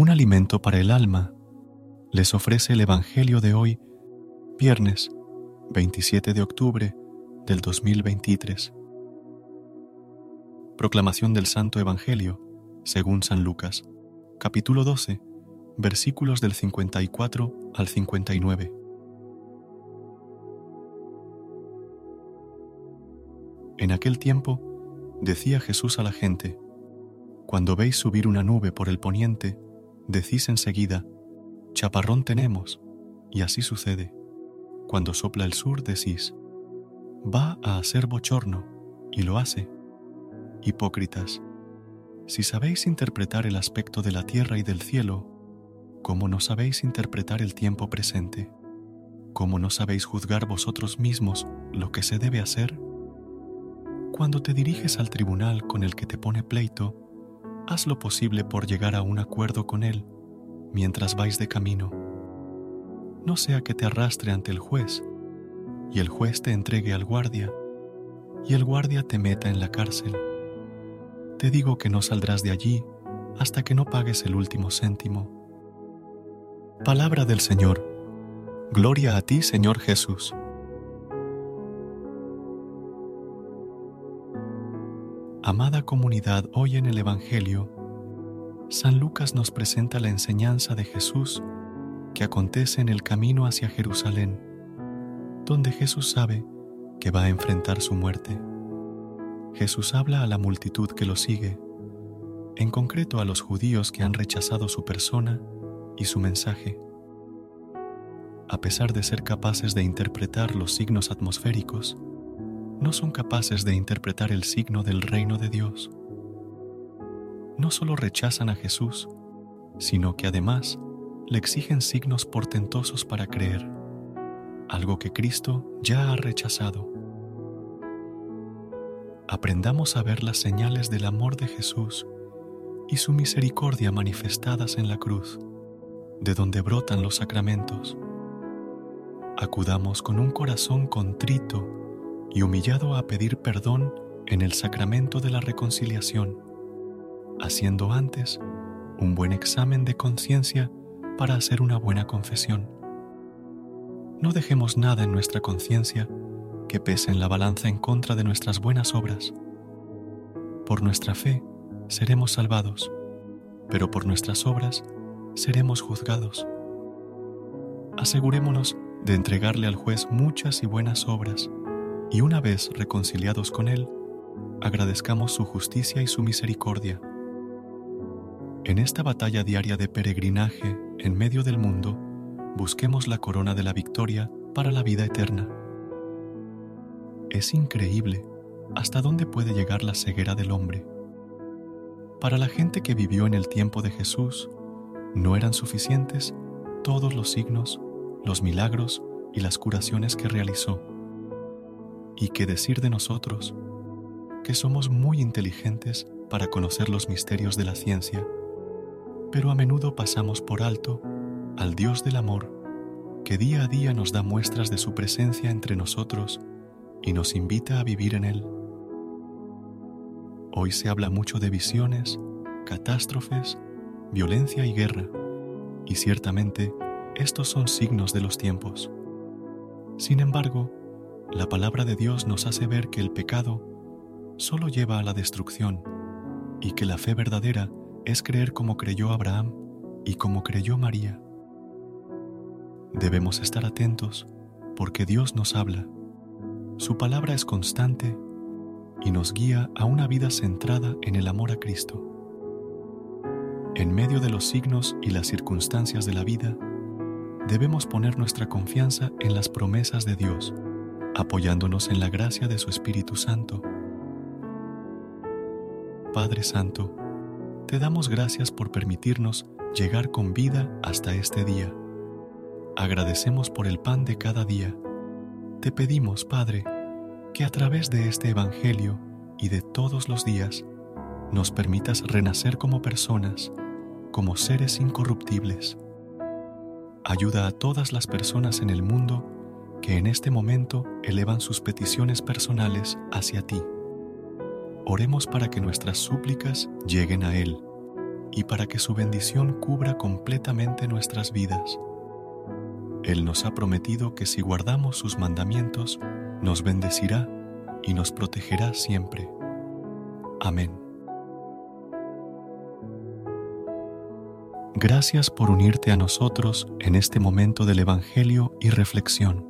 Un alimento para el alma, les ofrece el Evangelio de hoy, viernes 27 de octubre del 2023. Proclamación del Santo Evangelio según San Lucas, capítulo 12, versículos del 54 al 59. En aquel tiempo decía Jesús a la gente, Cuando veis subir una nube por el poniente, decís enseguida, chaparrón tenemos, y así sucede. Cuando sopla el sur decís, va a hacer bochorno, y lo hace. Hipócritas, si sabéis interpretar el aspecto de la tierra y del cielo, ¿cómo no sabéis interpretar el tiempo presente? ¿Cómo no sabéis juzgar vosotros mismos lo que se debe hacer? Cuando te diriges al tribunal con el que te pone pleito, haz lo posible por llegar a un acuerdo con él mientras vais de camino. No sea que te arrastre ante el juez y el juez te entregue al guardia y el guardia te meta en la cárcel. Te digo que no saldrás de allí hasta que no pagues el último céntimo. Palabra del Señor. Gloria a ti, Señor Jesús. Amada comunidad, hoy en el Evangelio, San Lucas nos presenta la enseñanza de Jesús que acontece en el camino hacia Jerusalén, donde Jesús sabe que va a enfrentar su muerte. Jesús habla a la multitud que lo sigue, en concreto a los judíos que han rechazado su persona y su mensaje. A pesar de ser capaces de interpretar los signos atmosféricos, no son capaces de interpretar el signo del reino de Dios. No solo rechazan a Jesús, sino que además le exigen signos portentosos para creer, algo que Cristo ya ha rechazado. Aprendamos a ver las señales del amor de Jesús y su misericordia manifestadas en la cruz, de donde brotan los sacramentos. Acudamos con un corazón contrito y humillado a pedir perdón en el sacramento de la reconciliación, haciendo antes un buen examen de conciencia para hacer una buena confesión. No dejemos nada en nuestra conciencia que pese en la balanza en contra de nuestras buenas obras. Por nuestra fe seremos salvados, pero por nuestras obras seremos juzgados. Asegurémonos de entregarle al juez muchas y buenas obras y una vez reconciliados con Él, agradezcamos su justicia y su misericordia. En esta batalla diaria de peregrinaje en medio del mundo, busquemos la corona de la victoria para la vida eterna. Es increíble hasta dónde puede llegar la ceguera del hombre. Para la gente que vivió en el tiempo de Jesús, no eran suficientes todos los signos, los milagros y las curaciones que realizó. ¿Y qué decir de nosotros? que somos muy inteligentes para conocer los misterios de la ciencia, pero a menudo pasamos por alto al Dios del amor, que día a día nos da muestras de su presencia entre nosotros y nos invita a vivir en Él. Hoy se habla mucho de visiones, catástrofes, violencia y guerra, y ciertamente estos son signos de los tiempos. Sin embargo, la palabra de Dios nos hace ver que el pecado solo lleva a la destrucción y que la fe verdadera es creer como creyó Abraham y como creyó María. Debemos estar atentos porque Dios nos habla. Su palabra es constante y nos guía a una vida centrada en el amor a Cristo. En medio de los signos y las circunstancias de la vida, debemos poner nuestra confianza en las promesas de Dios, apoyándonos en la gracia de su Espíritu Santo. Padre Santo, te damos gracias por permitirnos llegar con vida hasta este día. Agradecemos por el pan de cada día. Te pedimos, Padre, que a través de este Evangelio y de todos los días nos permitas renacer como personas, como seres incorruptibles. Ayuda a todas las personas en el mundo que en este momento elevan sus peticiones personales hacia ti. Oremos para que nuestras súplicas lleguen a Él y para que su bendición cubra completamente nuestras vidas. Él nos ha prometido que si guardamos sus mandamientos, nos bendecirá y nos protegerá siempre. Amén. Gracias por unirte a nosotros en este momento del Evangelio y reflexión.